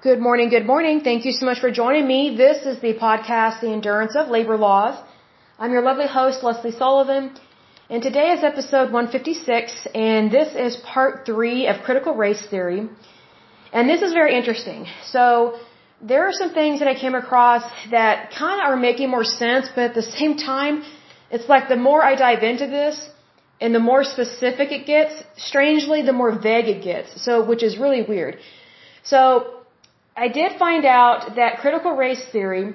Good morning, good morning. Thank you so much for joining me. This is the podcast, The Endurance of Labor Laws. I'm your lovely host, Lesley Sullivan, and today is episode 156, and this is part three of critical race theory. And this is very interesting. So, there are some things that I came across that kind of are making more sense, but at the same time, it's like the more I dive into this, and the more specific it gets, strangely, the more vague it gets. So, which is really weird. So, I did find out that critical race theory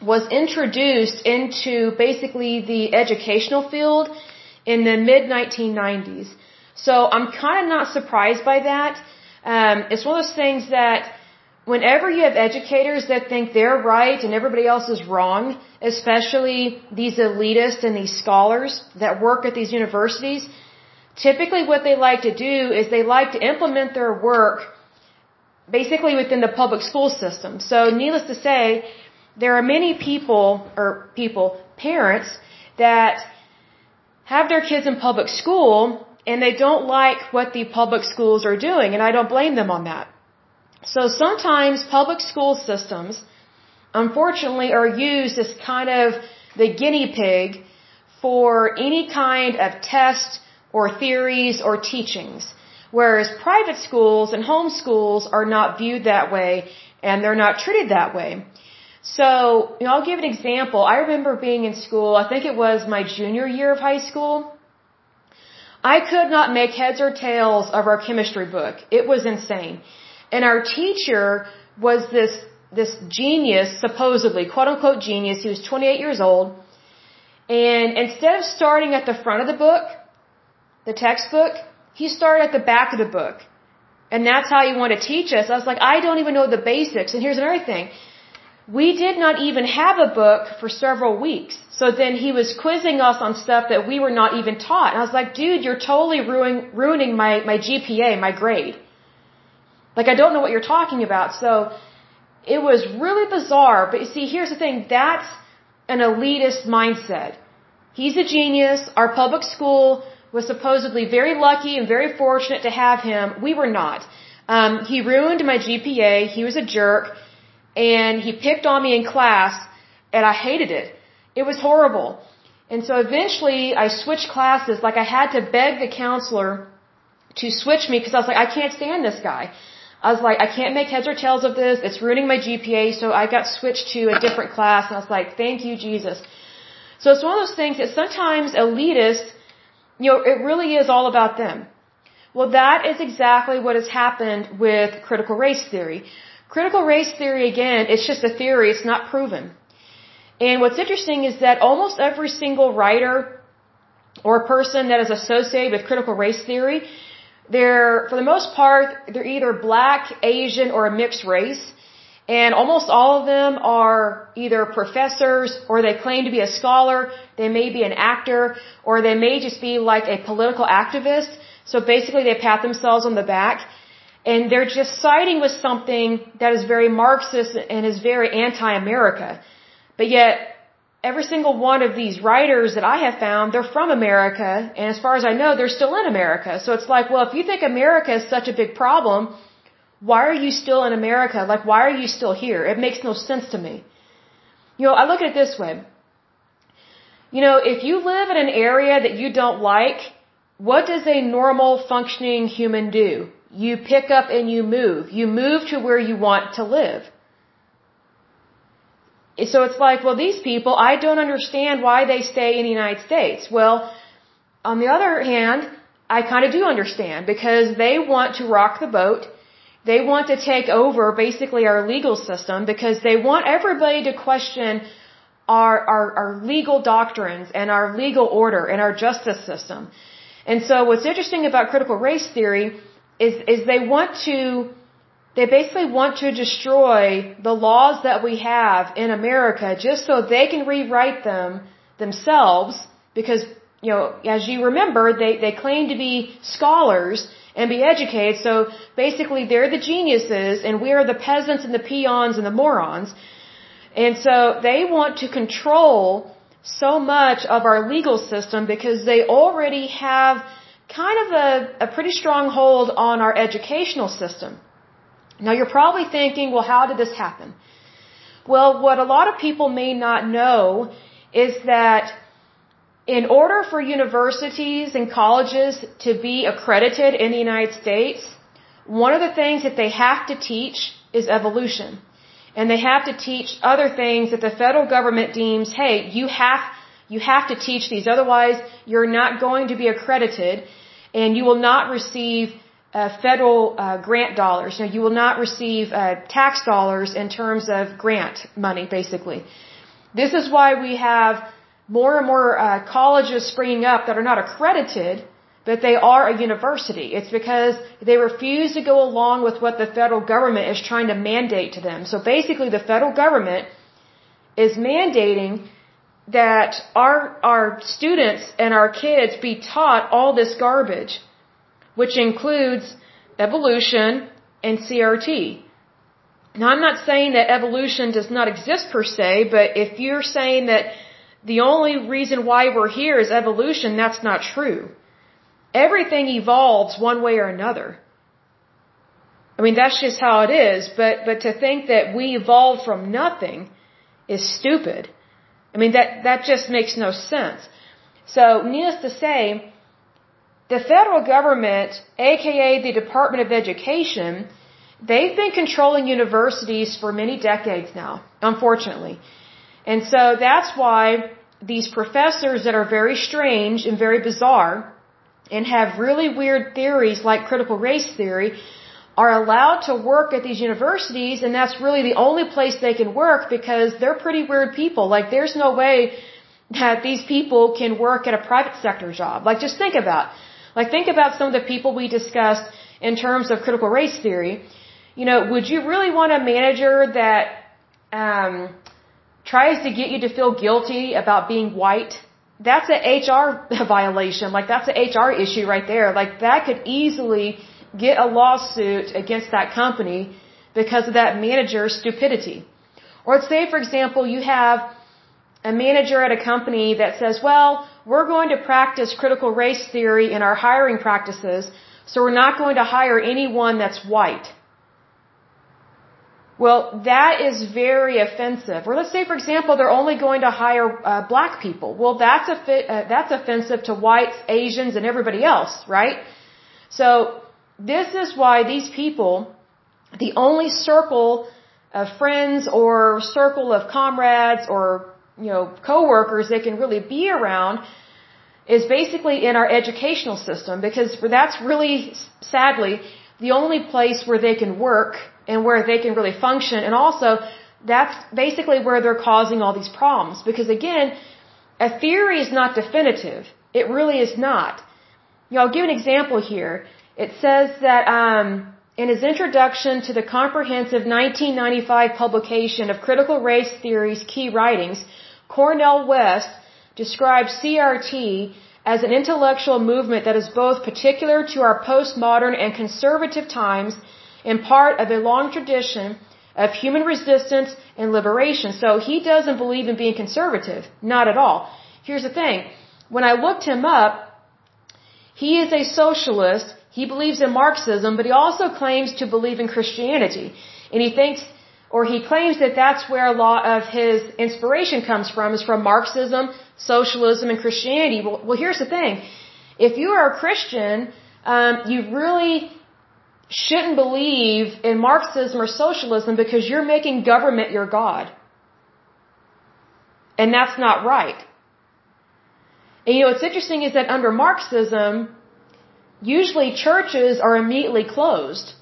was introduced into basically the educational field in the mid 1990s. So I'm kind of not surprised by that. Um, it's one of those things that whenever you have educators that think they're right and everybody else is wrong, especially these elitists and these scholars that work at these universities, typically what they like to do is they like to implement their work basically within the public school system. So needless to say, there are many people, or people, parents, that have their kids in public school and they don't like what the public schools are doing, and I don't blame them on that. So sometimes public school systems, unfortunately, are used as kind of the guinea pig for any kind of test or theories or teachings. Whereas private schools and home schools are not viewed that way and they're not treated that way. So, you know, I'll give an example. I remember being in school, I think it was my junior year of high school. I could not make heads or tails of our chemistry book. It was insane. And our teacher was this, this genius, supposedly, quote unquote genius. He was 28 years old. And instead of starting at the front of the book, the textbook, he started at the back of the book. And that's how you want to teach us. I was like, I don't even know the basics. And here's another thing. We did not even have a book for several weeks. So then he was quizzing us on stuff that we were not even taught. And I was like, dude, you're totally ruining, ruining my, my GPA, my grade. Like, I don't know what you're talking about. So it was really bizarre. But you see, here's the thing. That's an elitist mindset. He's a genius. Our public school was supposedly very lucky and very fortunate to have him. We were not. Um, he ruined my GPA. He was a jerk. And he picked on me in class. And I hated it. It was horrible. And so eventually I switched classes. Like I had to beg the counselor to switch me because I was like, I can't stand this guy. I was like, I can't make heads or tails of this. It's ruining my GPA. So I got switched to a different class. And I was like, thank you, Jesus. So it's one of those things that sometimes elitists you know, it really is all about them. Well, that is exactly what has happened with critical race theory. Critical race theory, again, it's just a theory, it's not proven. And what's interesting is that almost every single writer or person that is associated with critical race theory, they're, for the most part, they're either black, Asian, or a mixed race. And almost all of them are either professors or they claim to be a scholar, they may be an actor, or they may just be like a political activist. So basically they pat themselves on the back and they're just siding with something that is very Marxist and is very anti-America. But yet, every single one of these writers that I have found, they're from America, and as far as I know, they're still in America. So it's like, well, if you think America is such a big problem, why are you still in America? Like, why are you still here? It makes no sense to me. You know, I look at it this way. You know, if you live in an area that you don't like, what does a normal functioning human do? You pick up and you move. You move to where you want to live. So it's like, well, these people, I don't understand why they stay in the United States. Well, on the other hand, I kind of do understand because they want to rock the boat they want to take over basically our legal system because they want everybody to question our, our, our legal doctrines and our legal order and our justice system. And so what's interesting about critical race theory is, is they want to, they basically want to destroy the laws that we have in America just so they can rewrite them themselves because, you know, as you remember, they, they claim to be scholars and be educated. So basically they're the geniuses and we are the peasants and the peons and the morons. And so they want to control so much of our legal system because they already have kind of a, a pretty strong hold on our educational system. Now you're probably thinking, well, how did this happen? Well, what a lot of people may not know is that in order for universities and colleges to be accredited in the United States, one of the things that they have to teach is evolution. And they have to teach other things that the federal government deems, hey, you have, you have to teach these, otherwise you're not going to be accredited and you will not receive uh, federal uh, grant dollars. Know, you will not receive uh, tax dollars in terms of grant money, basically. This is why we have more and more uh, colleges springing up that are not accredited, but they are a university. It's because they refuse to go along with what the federal government is trying to mandate to them. So basically, the federal government is mandating that our our students and our kids be taught all this garbage which includes evolution and CRT. Now, I'm not saying that evolution does not exist per se, but if you're saying that the only reason why we're here is evolution, that's not true. Everything evolves one way or another. I mean, that's just how it is, but, but to think that we evolved from nothing is stupid. I mean, that, that just makes no sense. So, needless to say, the federal government, aka the Department of Education, they've been controlling universities for many decades now, unfortunately. And so that's why these professors that are very strange and very bizarre and have really weird theories like critical race theory are allowed to work at these universities and that's really the only place they can work because they're pretty weird people. Like there's no way that these people can work at a private sector job. Like just think about like think about some of the people we discussed in terms of critical race theory. You know, would you really want a manager that um, tries to get you to feel guilty about being white? That's an HR violation. Like that's an HR issue right there. Like that could easily get a lawsuit against that company because of that manager's stupidity. Or say, for example, you have a manager at a company that says, well, we're going to practice critical race theory in our hiring practices, so we're not going to hire anyone that's white. Well, that is very offensive. Or let's say, for example, they're only going to hire uh, black people. Well, that's a uh, that's offensive to whites, Asians, and everybody else, right? So this is why these people, the only circle of friends or circle of comrades or you know, coworkers they can really be around is basically in our educational system because that's really, sadly, the only place where they can work and where they can really function. And also, that's basically where they're causing all these problems. Because again, a theory is not definitive. It really is not. You know, I'll give an example here. It says that um, in his introduction to the comprehensive 1995 publication of Critical Race Theory's Key Writings, Cornel West describes CRT as an intellectual movement that is both particular to our postmodern and conservative times and part of a long tradition of human resistance and liberation. So he doesn't believe in being conservative. Not at all. Here's the thing. When I looked him up, he is a socialist. He believes in Marxism, but he also claims to believe in Christianity. And he thinks or he claims that that's where a lot of his inspiration comes from, is from Marxism, socialism, and Christianity. Well, well here's the thing. If you are a Christian, um, you really shouldn't believe in Marxism or socialism because you're making government your God. And that's not right. And you know, what's interesting is that under Marxism, usually churches are immediately closed.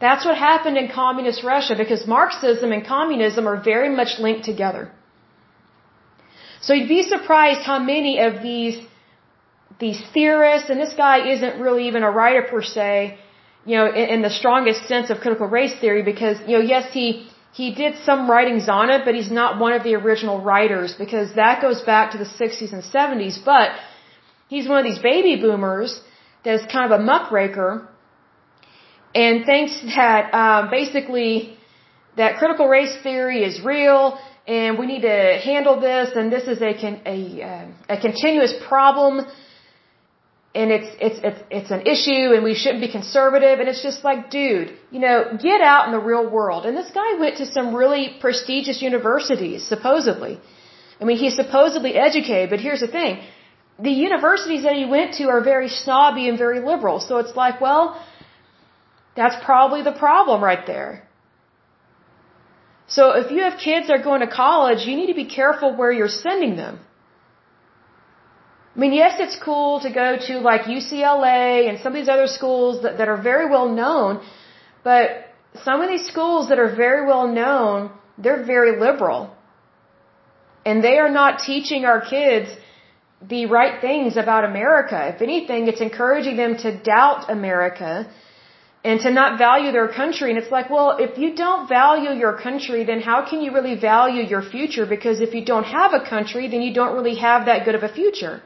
That's what happened in communist Russia because Marxism and communism are very much linked together. So you'd be surprised how many of these these theorists, and this guy isn't really even a writer per se, you know, in, in the strongest sense of critical race theory, because you know, yes, he he did some writings on it, but he's not one of the original writers because that goes back to the 60s and 70s. But he's one of these baby boomers that is kind of a muckraker and thinks that um, basically that critical race theory is real and we need to handle this and this is a a, uh, a continuous problem and it's, it's, it's, it's an issue and we shouldn't be conservative. And it's just like, dude, you know, get out in the real world. And this guy went to some really prestigious universities, supposedly. I mean, he's supposedly educated, but here's the thing. The universities that he went to are very snobby and very liberal. So it's like, well, that's probably the problem right there. So if you have kids that are going to college, you need to be careful where you're sending them. I mean, yes, it's cool to go to like UCLA and some of these other schools that, that are very well known, but some of these schools that are very well known, they're very liberal. And they are not teaching our kids the right things about America. If anything, it's encouraging them to doubt America and to not value their country. And it's like, well, if you don't value your country, then how can you really value your future? Because if you don't have a country, then you don't really have that good of a future.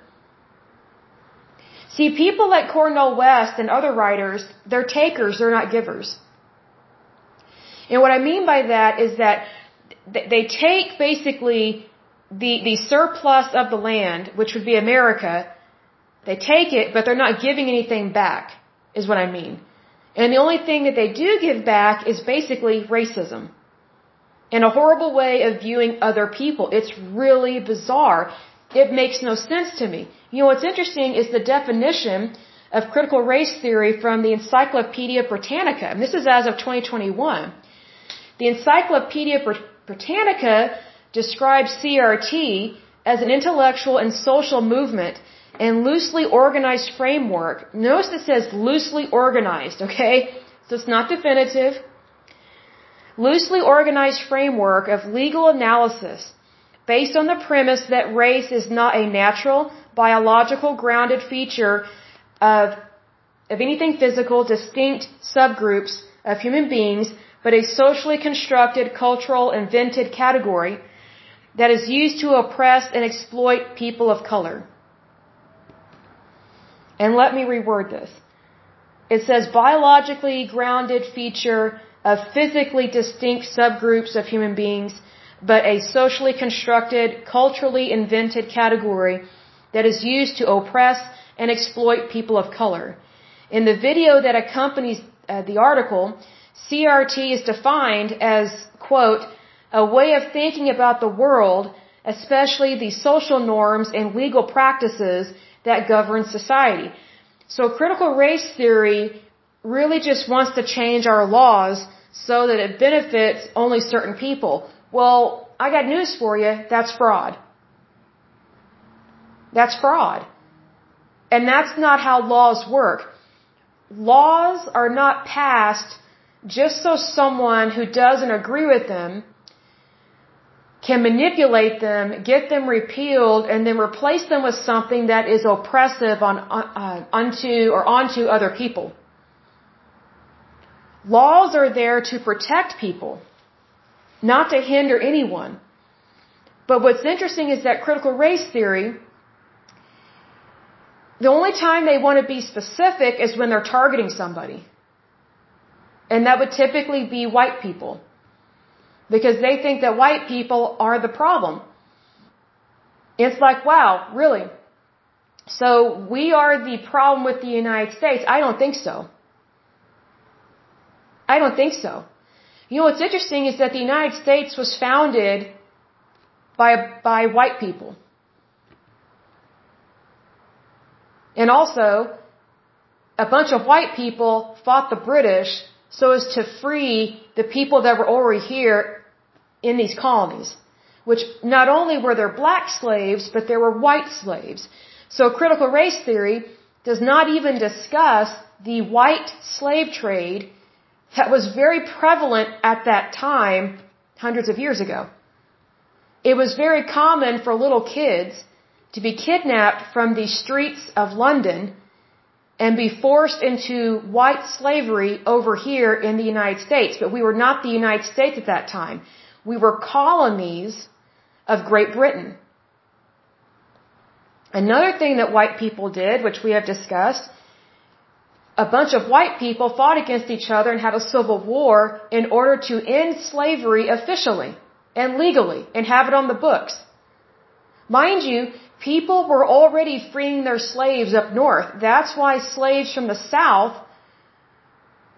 See, people like Cornel West and other writers, they're takers, they're not givers. And what I mean by that is that they take basically the, the surplus of the land, which would be America, they take it, but they're not giving anything back, is what I mean. And the only thing that they do give back is basically racism. And a horrible way of viewing other people. It's really bizarre. It makes no sense to me. You know what's interesting is the definition of critical race theory from the Encyclopedia Britannica. And this is as of 2021. The Encyclopedia Britannica describes CRT as an intellectual and social movement and loosely organized framework. Notice it says loosely organized, okay? So it's not definitive. Loosely organized framework of legal analysis based on the premise that race is not a natural, biological grounded feature of, of anything physical, distinct subgroups of human beings, but a socially constructed, cultural, invented category that is used to oppress and exploit people of color. And let me reword this. It says biologically grounded feature of physically distinct subgroups of human beings, but a socially constructed, culturally invented category that is used to oppress and exploit people of color. In the video that accompanies uh, the article, CRT is defined as, quote, a way of thinking about the world, especially the social norms and legal practices that govern society. So critical race theory really just wants to change our laws so that it benefits only certain people. Well, I got news for you. That's fraud. That's fraud. And that's not how laws work. Laws are not passed just so someone who doesn't agree with them can manipulate them, get them repealed, and then replace them with something that is oppressive on, uh, unto or onto other people. Laws are there to protect people, not to hinder anyone. But what's interesting is that critical race theory, the only time they want to be specific is when they're targeting somebody. And that would typically be white people because they think that white people are the problem. It's like, wow, really? So we are the problem with the United States? I don't think so. I don't think so. You know what's interesting is that the United States was founded by, by white people. And also, a bunch of white people fought the British so as to free the people that were already here in these colonies, which not only were there black slaves, but there were white slaves. So critical race theory does not even discuss the white slave trade that was very prevalent at that time, hundreds of years ago. It was very common for little kids to be kidnapped from the streets of London and be forced into white slavery over here in the United States. But we were not the United States at that time. We were colonies of Great Britain. Another thing that white people did, which we have discussed, a bunch of white people fought against each other and had a civil war in order to end slavery officially and legally and have it on the books. Mind you, people were already freeing their slaves up north. That's why slaves from the south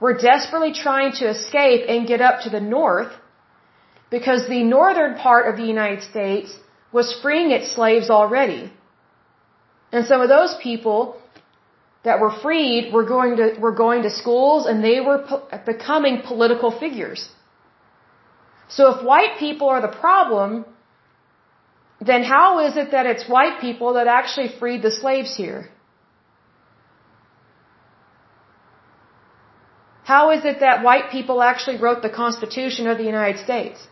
were desperately trying to escape and get up to the north because the northern part of the United States was freeing its slaves already. And some of those people that were freed were going to, were going to schools and they were po becoming political figures. So if white people are the problem, then how is it that it's white people that actually freed the slaves here? How is it that white people actually wrote the Constitution of the United States?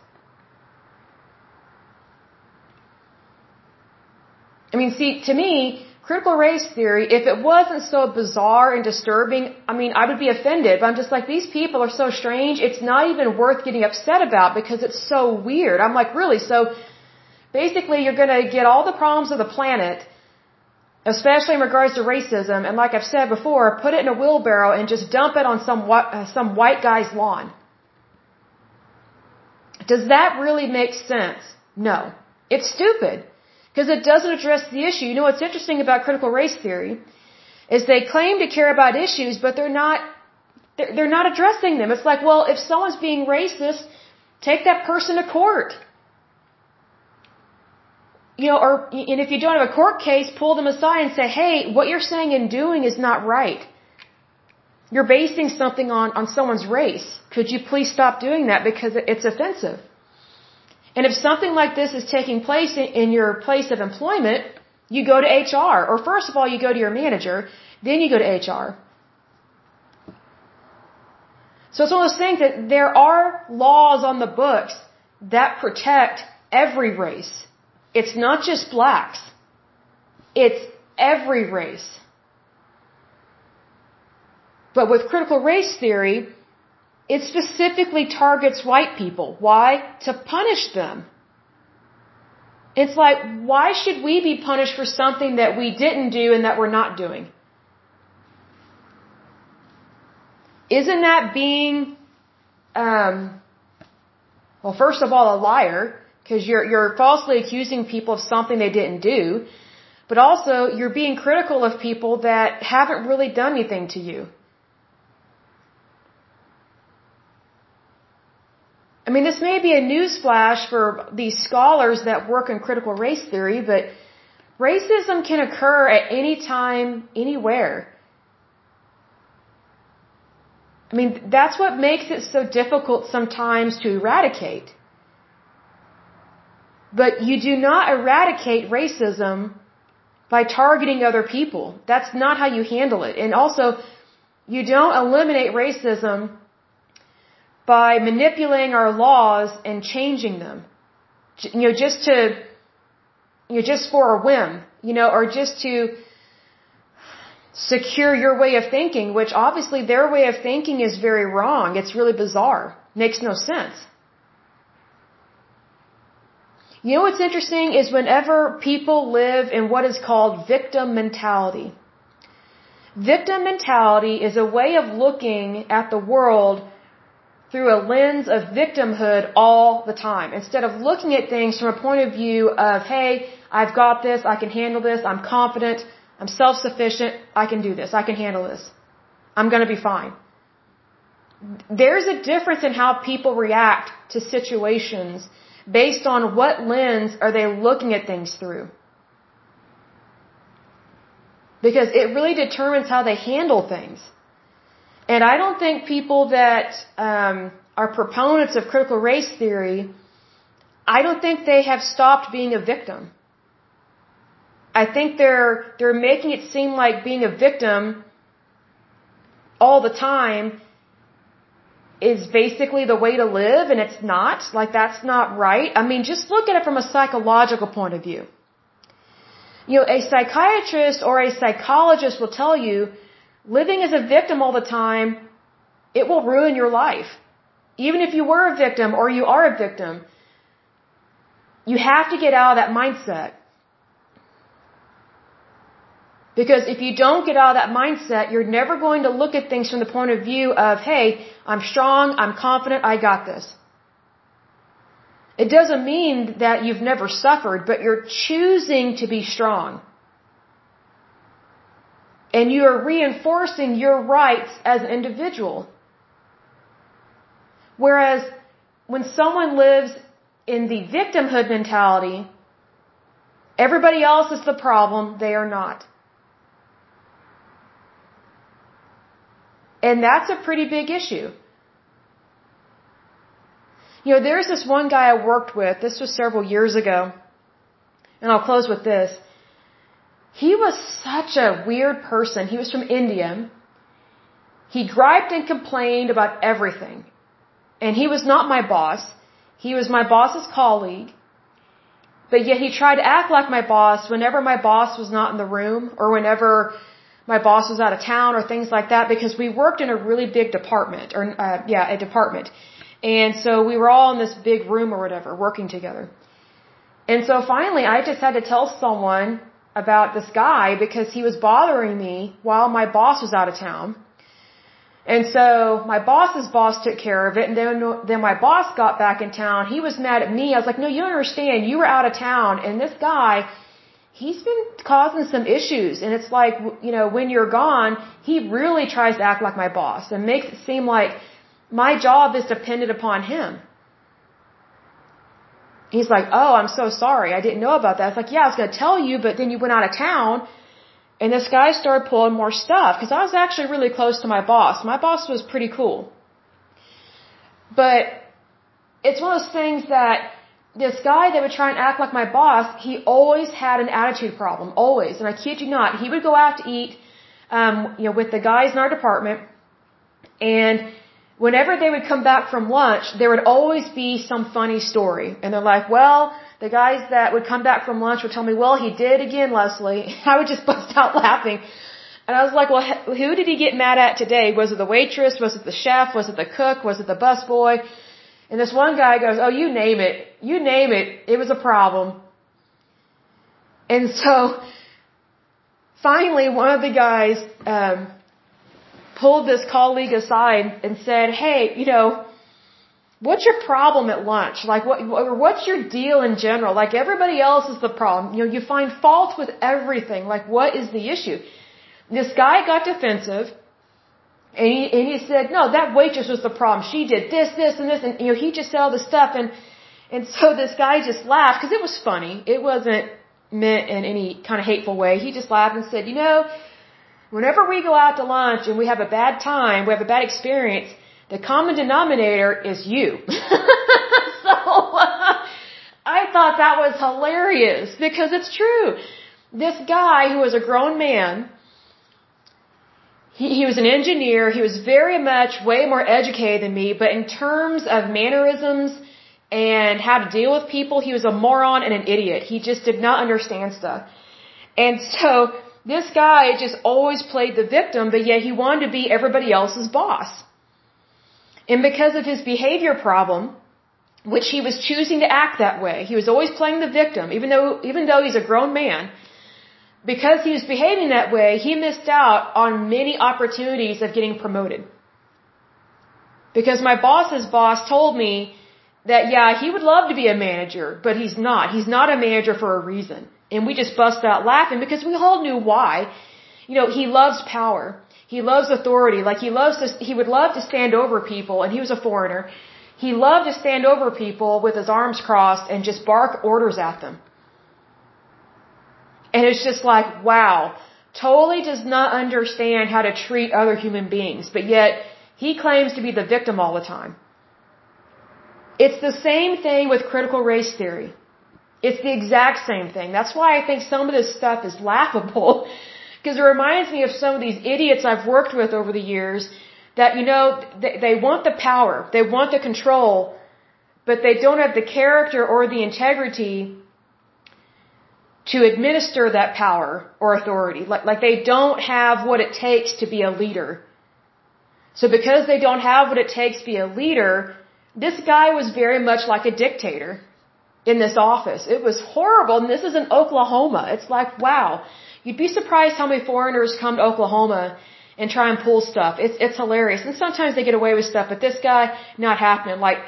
I mean, see, to me, critical race theory, if it wasn't so bizarre and disturbing, I mean, I would be offended, but I'm just like, these people are so strange, it's not even worth getting upset about because it's so weird. I'm like, really? So, basically, you're gonna get all the problems of the planet, especially in regards to racism, and like I've said before, put it in a wheelbarrow and just dump it on some, uh, some white guy's lawn. Does that really make sense? No. It's stupid. Because it doesn't address the issue. You know what's interesting about critical race theory is they claim to care about issues, but they're not they're, they're not addressing them. It's like, well, if someone's being racist, take that person to court. You know, or and if you don't have a court case, pull them aside and say, "Hey, what you're saying and doing is not right. You're basing something on on someone's race. Could you please stop doing that because it's offensive?" And if something like this is taking place in, your place of employment, you go to HR. Or first of all, you go to your manager, then you go to HR. So it's one of those things that there are laws on the books that protect every race. It's not just blacks. It's every race. But with critical race theory, it specifically targets white people. Why? To punish them. It's like, why should we be punished for something that we didn't do and that we're not doing? Isn't that being, um, well, first of all, a liar, because you're, you're falsely accusing people of something they didn't do, but also you're being critical of people that haven't really done anything to you. I mean, this may be a newsflash for these scholars that work in critical race theory, but racism can occur at any time, anywhere. I mean, that's what makes it so difficult sometimes to eradicate. But you do not eradicate racism by targeting other people. That's not how you handle it. And also, you don't eliminate racism by manipulating our laws and changing them. You know, just to, you know, just for a whim, you know, or just to secure your way of thinking, which obviously their way of thinking is very wrong. It's really bizarre. Makes no sense. You know what's interesting is whenever people live in what is called victim mentality. Victim mentality is a way of looking at the world through a lens of victimhood all the time. Instead of looking at things from a point of view of, hey, I've got this, I can handle this, I'm confident, I'm self-sufficient, I can do this, I can handle this. I'm gonna be fine. There's a difference in how people react to situations based on what lens are they looking at things through. Because it really determines how they handle things. And I don't think people that um, are proponents of critical race theory, I don't think they have stopped being a victim. I think they're they're making it seem like being a victim all the time is basically the way to live and it's not. Like that's not right. I mean, just look at it from a psychological point of view. You know, a psychiatrist or a psychologist will tell you Living as a victim all the time, it will ruin your life. Even if you were a victim or you are a victim, you have to get out of that mindset. Because if you don't get out of that mindset, you're never going to look at things from the point of view of, hey, I'm strong, I'm confident, I got this. It doesn't mean that you've never suffered, but you're choosing to be strong. And you are reinforcing your rights as an individual. Whereas when someone lives in the victimhood mentality, everybody else is the problem, they are not. And that's a pretty big issue. You know, there's this one guy I worked with, this was several years ago, and I'll close with this. He was such a weird person. He was from India. He griped and complained about everything. And he was not my boss. He was my boss's colleague. But yet he tried to act like my boss whenever my boss was not in the room or whenever my boss was out of town or things like that because we worked in a really big department or uh, yeah, a department. And so we were all in this big room or whatever working together. And so finally I just had to tell someone about this guy because he was bothering me while my boss was out of town. And so my boss's boss took care of it and then then my boss got back in town. He was mad at me. I was like, "No, you don't understand. You were out of town and this guy he's been causing some issues and it's like, you know, when you're gone, he really tries to act like my boss and makes it seem like my job is dependent upon him. He's like, oh, I'm so sorry. I didn't know about that. It's like, yeah, I was going to tell you, but then you went out of town. And this guy started pulling more stuff because I was actually really close to my boss. My boss was pretty cool. But it's one of those things that this guy that would try and act like my boss, he always had an attitude problem. Always. And I kid you not, he would go out to eat, um, you know, with the guys in our department. And whenever they would come back from lunch, there would always be some funny story. And they're like, well, the guys that would come back from lunch would tell me, well, he did again, Lesley. I would just bust out laughing. And I was like, well, who did he get mad at today? Was it the waitress? Was it the chef? Was it the cook? Was it the busboy? And this one guy goes, oh, you name it. You name it. It was a problem. And so, finally, one of the guys, um, pulled this colleague aside and said, "Hey, you know, what's your problem at lunch? Like, what, what's your deal in general? Like, everybody else is the problem. You know, you find fault with everything. Like, what is the issue?" This guy got defensive. And he, and he said, no, that waitress was the problem. She did this, this, and this, and you know, he just said all this stuff, and and so this guy just laughed because it was funny. It wasn't meant in any kind of hateful way. He just laughed and said, you know, Whenever we go out to lunch and we have a bad time, we have a bad experience, the common denominator is you. so uh, I thought that was hilarious because it's true. This guy who was a grown man, he, he was an engineer, he was very much way more educated than me, but in terms of mannerisms and how to deal with people, he was a moron and an idiot. He just did not understand stuff. And so this guy just always played the victim, but yet he wanted to be everybody else's boss. And because of his behavior problem, which he was choosing to act that way, he was always playing the victim, even though, even though he's a grown man, because he was behaving that way, he missed out on many opportunities of getting promoted. Because my boss's boss told me that, yeah, he would love to be a manager, but he's not. He's not a manager for a reason. And we just bust out laughing because we all knew why. You know, he loves power. He loves authority. Like he loves to, he would love to stand over people and he was a foreigner. He loved to stand over people with his arms crossed and just bark orders at them. And it's just like, wow, totally does not understand how to treat other human beings, but yet he claims to be the victim all the time. It's the same thing with critical race theory. It's the exact same thing. That's why I think some of this stuff is laughable. Because it reminds me of some of these idiots I've worked with over the years that, you know, they, they want the power, they want the control, but they don't have the character or the integrity to administer that power or authority. Like, like they don't have what it takes to be a leader. So because they don't have what it takes to be a leader, this guy was very much like a dictator in this office. It was horrible. And this is in Oklahoma. It's like, wow. You'd be surprised how many foreigners come to Oklahoma and try and pull stuff. It's, it's hilarious. And sometimes they get away with stuff, but this guy, not happening. Like,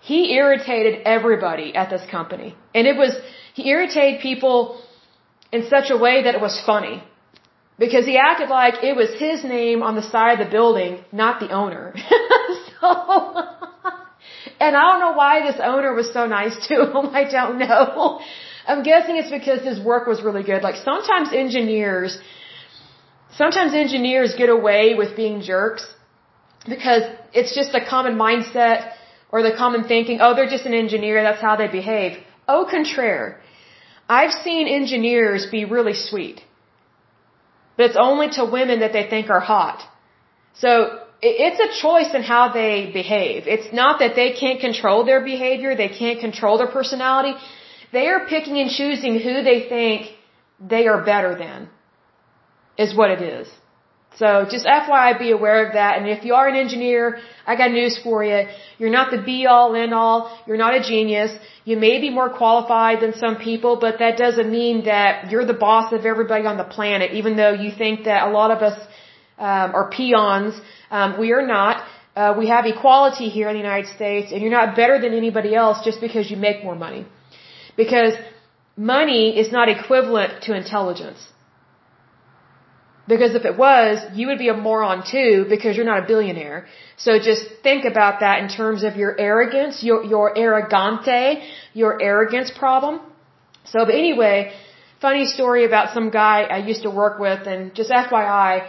he irritated everybody at this company. And it was, he irritated people in such a way that it was funny. Because he acted like it was his name on the side of the building, not the owner. so, and I don't know why this owner was so nice to him. I don't know. I'm guessing it's because his work was really good. Like sometimes engineers, sometimes engineers get away with being jerks because it's just a common mindset or the common thinking, oh, they're just an engineer, that's how they behave. Au contraire. I've seen engineers be really sweet. But it's only to women that they think are hot. So it's a choice in how they behave. It's not that they can't control their behavior, they can't control their personality. They are picking and choosing who they think they are better than, is what it is. So just FYI, be aware of that. And if you are an engineer, I got news for you. You're not the be all end all. You're not a genius. You may be more qualified than some people, but that doesn't mean that you're the boss of everybody on the planet, even though you think that a lot of us um, are peons. Um, we are not. Uh, we have equality here in the United States, and you're not better than anybody else just because you make more money. Because money is not equivalent to intelligence. Because if it was, you would be a moron too because you're not a billionaire. So just think about that in terms of your arrogance, your, your arrogante, your arrogance problem. So, but anyway, funny story about some guy I used to work with and just FYI,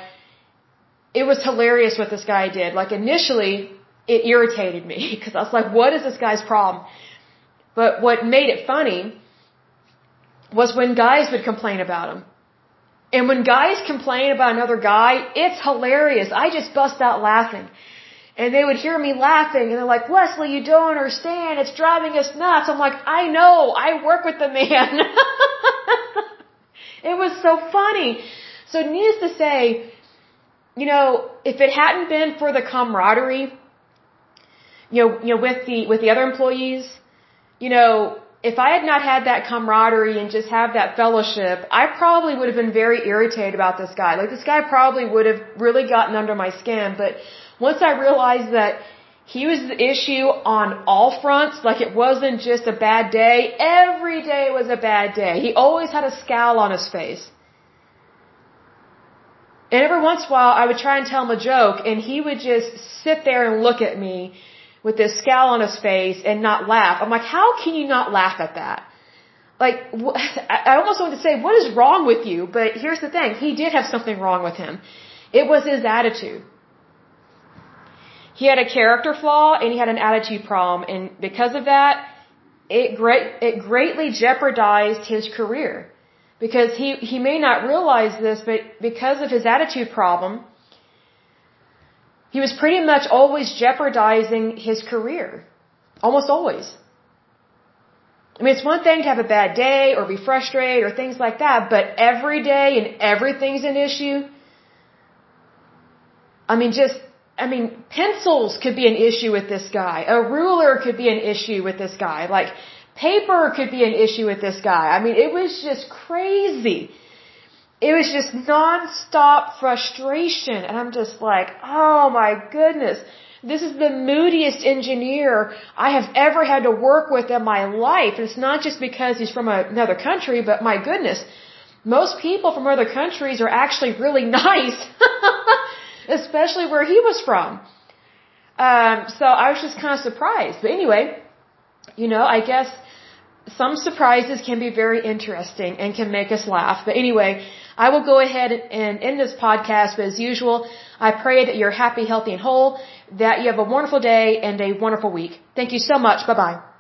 it was hilarious what this guy did. Like initially, it irritated me because I was like, what is this guy's problem? But what made it funny was when guys would complain about him. And when guys complain about another guy, it's hilarious. I just bust out laughing. And they would hear me laughing and they're like, Lesley, you don't understand. It's driving us nuts. I'm like, I know. I work with the man. it was so funny. So needless to say, you know, if it hadn't been for the camaraderie, you know, you know, with the, with the other employees, you know, if I had not had that camaraderie and just have that fellowship, I probably would have been very irritated about this guy. Like this guy probably would have really gotten under my skin. But once I realized that he was the issue on all fronts, like it wasn't just a bad day, every day was a bad day. He always had a scowl on his face. And every once in a while I would try and tell him a joke and he would just sit there and look at me with this scowl on his face and not laugh. I'm like, how can you not laugh at that? Like, I almost wanted to say, what is wrong with you? But here's the thing. He did have something wrong with him. It was his attitude. He had a character flaw and he had an attitude problem. And because of that, it great, it greatly jeopardized his career. Because he, he may not realize this, but because of his attitude problem, he was pretty much always jeopardizing his career. Almost always. I mean, it's one thing to have a bad day or be frustrated or things like that, but every day and everything's an issue. I mean, just, I mean, pencils could be an issue with this guy. A ruler could be an issue with this guy. Like, paper could be an issue with this guy. I mean, it was just crazy it was just nonstop frustration. And I'm just like, oh my goodness. This is the moodiest engineer I have ever had to work with in my life. And it's not just because he's from another country, but my goodness, most people from other countries are actually really nice, especially where he was from. Um, so I was just kind of surprised. But anyway, you know, I guess some surprises can be very interesting and can make us laugh. But anyway, I will go ahead and end this podcast, but as usual, I pray that you're happy, healthy, and whole, that you have a wonderful day and a wonderful week. Thank you so much. Bye bye.